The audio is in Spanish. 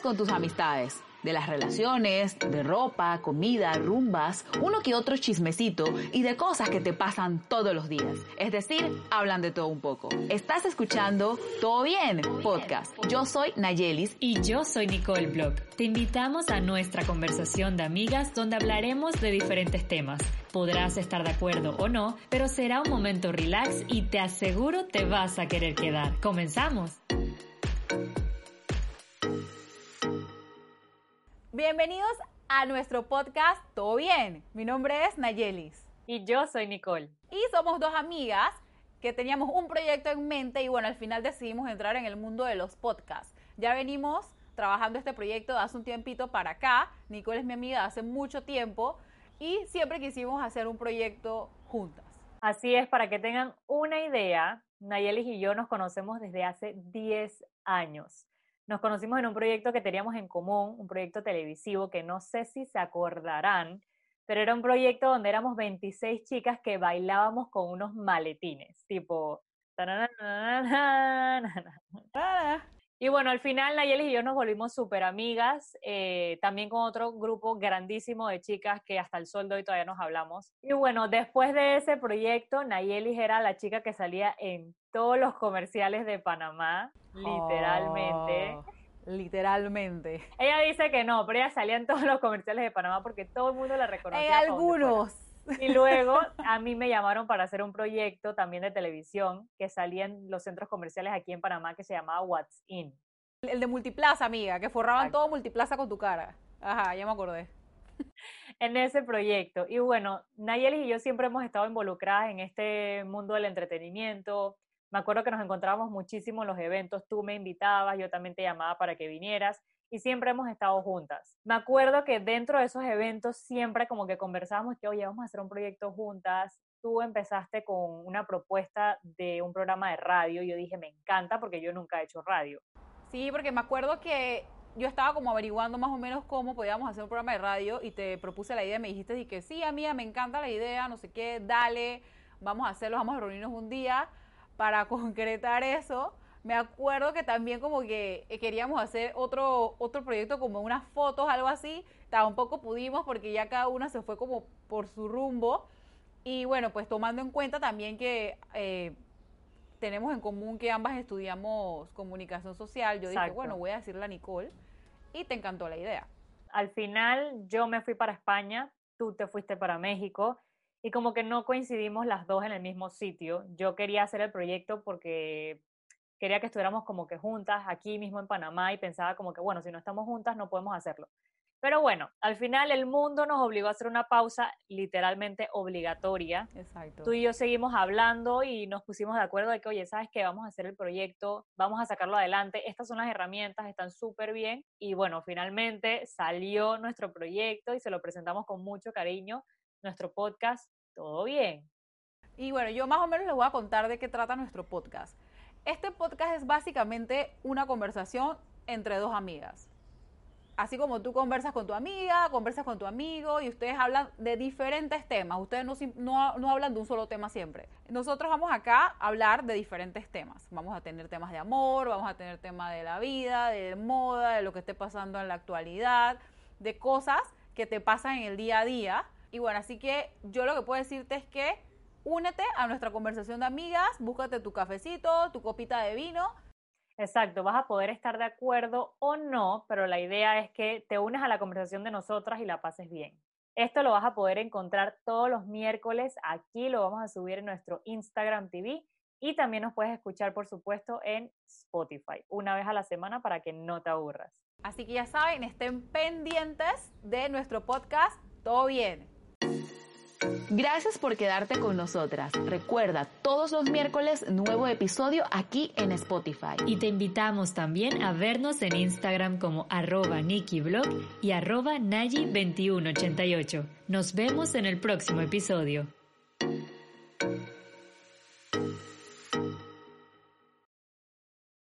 ¿Qué hablas con tus amistades? De las relaciones, de ropa, comida, rumbas, uno que otro chismecito y de cosas que te pasan todos los días. Es decir, hablan de todo un poco. Estás escuchando Todo Bien Podcast. Yo soy Nayelis y yo soy Nicole Block. Te invitamos a nuestra conversación de amigas donde hablaremos de diferentes temas. Podrás estar de acuerdo o no, pero será un momento relax y te aseguro te vas a querer quedar. Comenzamos. Bienvenidos a nuestro podcast Todo Bien. Mi nombre es Nayelis. Y yo soy Nicole. Y somos dos amigas que teníamos un proyecto en mente y bueno, al final decidimos entrar en el mundo de los podcasts. Ya venimos trabajando este proyecto hace un tiempito para acá. Nicole es mi amiga de hace mucho tiempo y siempre quisimos hacer un proyecto juntas. Así es, para que tengan una idea, Nayelis y yo nos conocemos desde hace 10 años. Nos conocimos en un proyecto que teníamos en común, un proyecto televisivo que no sé si se acordarán, pero era un proyecto donde éramos 26 chicas que bailábamos con unos maletines, tipo... Y bueno, al final Nayeli y yo nos volvimos súper amigas, eh, también con otro grupo grandísimo de chicas que hasta el sol de hoy todavía nos hablamos. Y bueno, después de ese proyecto, Nayeli era la chica que salía en todos los comerciales de Panamá, literalmente. Oh, literalmente. Ella dice que no, pero ella salía en todos los comerciales de Panamá porque todo el mundo la reconocía. En algunos. Y luego a mí me llamaron para hacer un proyecto también de televisión que salía en los centros comerciales aquí en Panamá que se llamaba What's In. El de Multiplaza, amiga, que forraban todo Multiplaza con tu cara. Ajá, ya me acordé. En ese proyecto. Y bueno, Nayeli y yo siempre hemos estado involucradas en este mundo del entretenimiento. Me acuerdo que nos encontrábamos muchísimo en los eventos. Tú me invitabas, yo también te llamaba para que vinieras y siempre hemos estado juntas. Me acuerdo que dentro de esos eventos siempre como que conversábamos que, oye, vamos a hacer un proyecto juntas. Tú empezaste con una propuesta de un programa de radio. Yo dije, me encanta porque yo nunca he hecho radio. Sí, porque me acuerdo que yo estaba como averiguando más o menos cómo podíamos hacer un programa de radio y te propuse la idea, me dijiste y que sí, amiga, me encanta la idea, no sé qué, dale, vamos a hacerlo, vamos a reunirnos un día para concretar eso me acuerdo que también como que queríamos hacer otro, otro proyecto como unas fotos, algo así. Tampoco pudimos porque ya cada una se fue como por su rumbo. Y bueno, pues tomando en cuenta también que eh, tenemos en común que ambas estudiamos comunicación social, yo dije, bueno, voy a decirle a Nicole y te encantó la idea. Al final yo me fui para España, tú te fuiste para México y como que no coincidimos las dos en el mismo sitio. Yo quería hacer el proyecto porque quería que estuviéramos como que juntas aquí mismo en Panamá y pensaba como que, bueno, si no estamos juntas no podemos hacerlo. Pero bueno, al final el mundo nos obligó a hacer una pausa literalmente obligatoria. Exacto. Tú y yo seguimos hablando y nos pusimos de acuerdo de que, oye, ¿sabes qué? Vamos a hacer el proyecto, vamos a sacarlo adelante. Estas son las herramientas, están súper bien. Y bueno, finalmente salió nuestro proyecto y se lo presentamos con mucho cariño. Nuestro podcast, todo bien. Y bueno, yo más o menos les voy a contar de qué trata nuestro podcast. Este podcast es básicamente una conversación entre dos amigas. Así como tú conversas con tu amiga, conversas con tu amigo y ustedes hablan de diferentes temas. Ustedes no, no, hablan de un solo tema siempre. Nosotros vamos acá a hablar de diferentes temas. Vamos a tener temas de amor, vamos a tener temas de la vida, de moda, de lo que esté pasando en la actualidad, de cosas que te pasan en el día a día. Y bueno, así que yo lo que puedo decirte es que únete a nuestra conversación de amigas, búscate tu cafecito, tu copita de vino. Exacto, vas a poder estar de acuerdo o no, pero la idea es que te unes a la conversación de nosotras y la pases bien. Esto lo vas a poder encontrar todos los miércoles. Aquí lo vamos a subir en nuestro Instagram TV y también nos puedes escuchar, por supuesto, en Spotify, una vez a la semana para que no te aburras. Así que ya saben, estén pendientes de nuestro podcast. Todo bien. Gracias por quedarte con nosotras. Recuerda, todos los miércoles nuevo episodio aquí en Spotify. Y te invitamos también a vernos en Instagram como arroba NikiBlog y arroba Nayi2188. Nos vemos en el próximo episodio.